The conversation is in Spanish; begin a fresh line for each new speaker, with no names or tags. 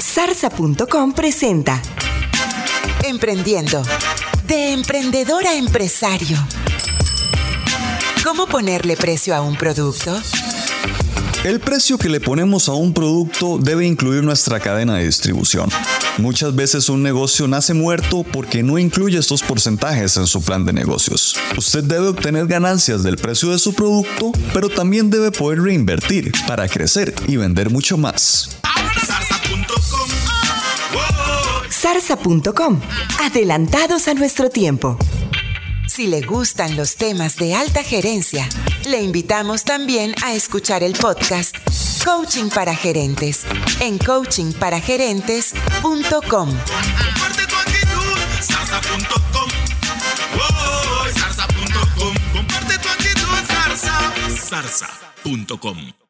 Zarza.com presenta Emprendiendo. De emprendedor a empresario. ¿Cómo ponerle precio a un producto?
El precio que le ponemos a un producto debe incluir nuestra cadena de distribución. Muchas veces un negocio nace muerto porque no incluye estos porcentajes en su plan de negocios. Usted debe obtener ganancias del precio de su producto, pero también debe poder reinvertir para crecer y vender mucho más.
Zarza.com. Adelantados a nuestro tiempo. Si le gustan los temas de alta gerencia, le invitamos también a escuchar el podcast Coaching para Gerentes en coachingparagerentes.com.
Comparte tu actitud, zarza.com. Oh, zarza.com. Comparte tu actitud, zarza. Zarza.com.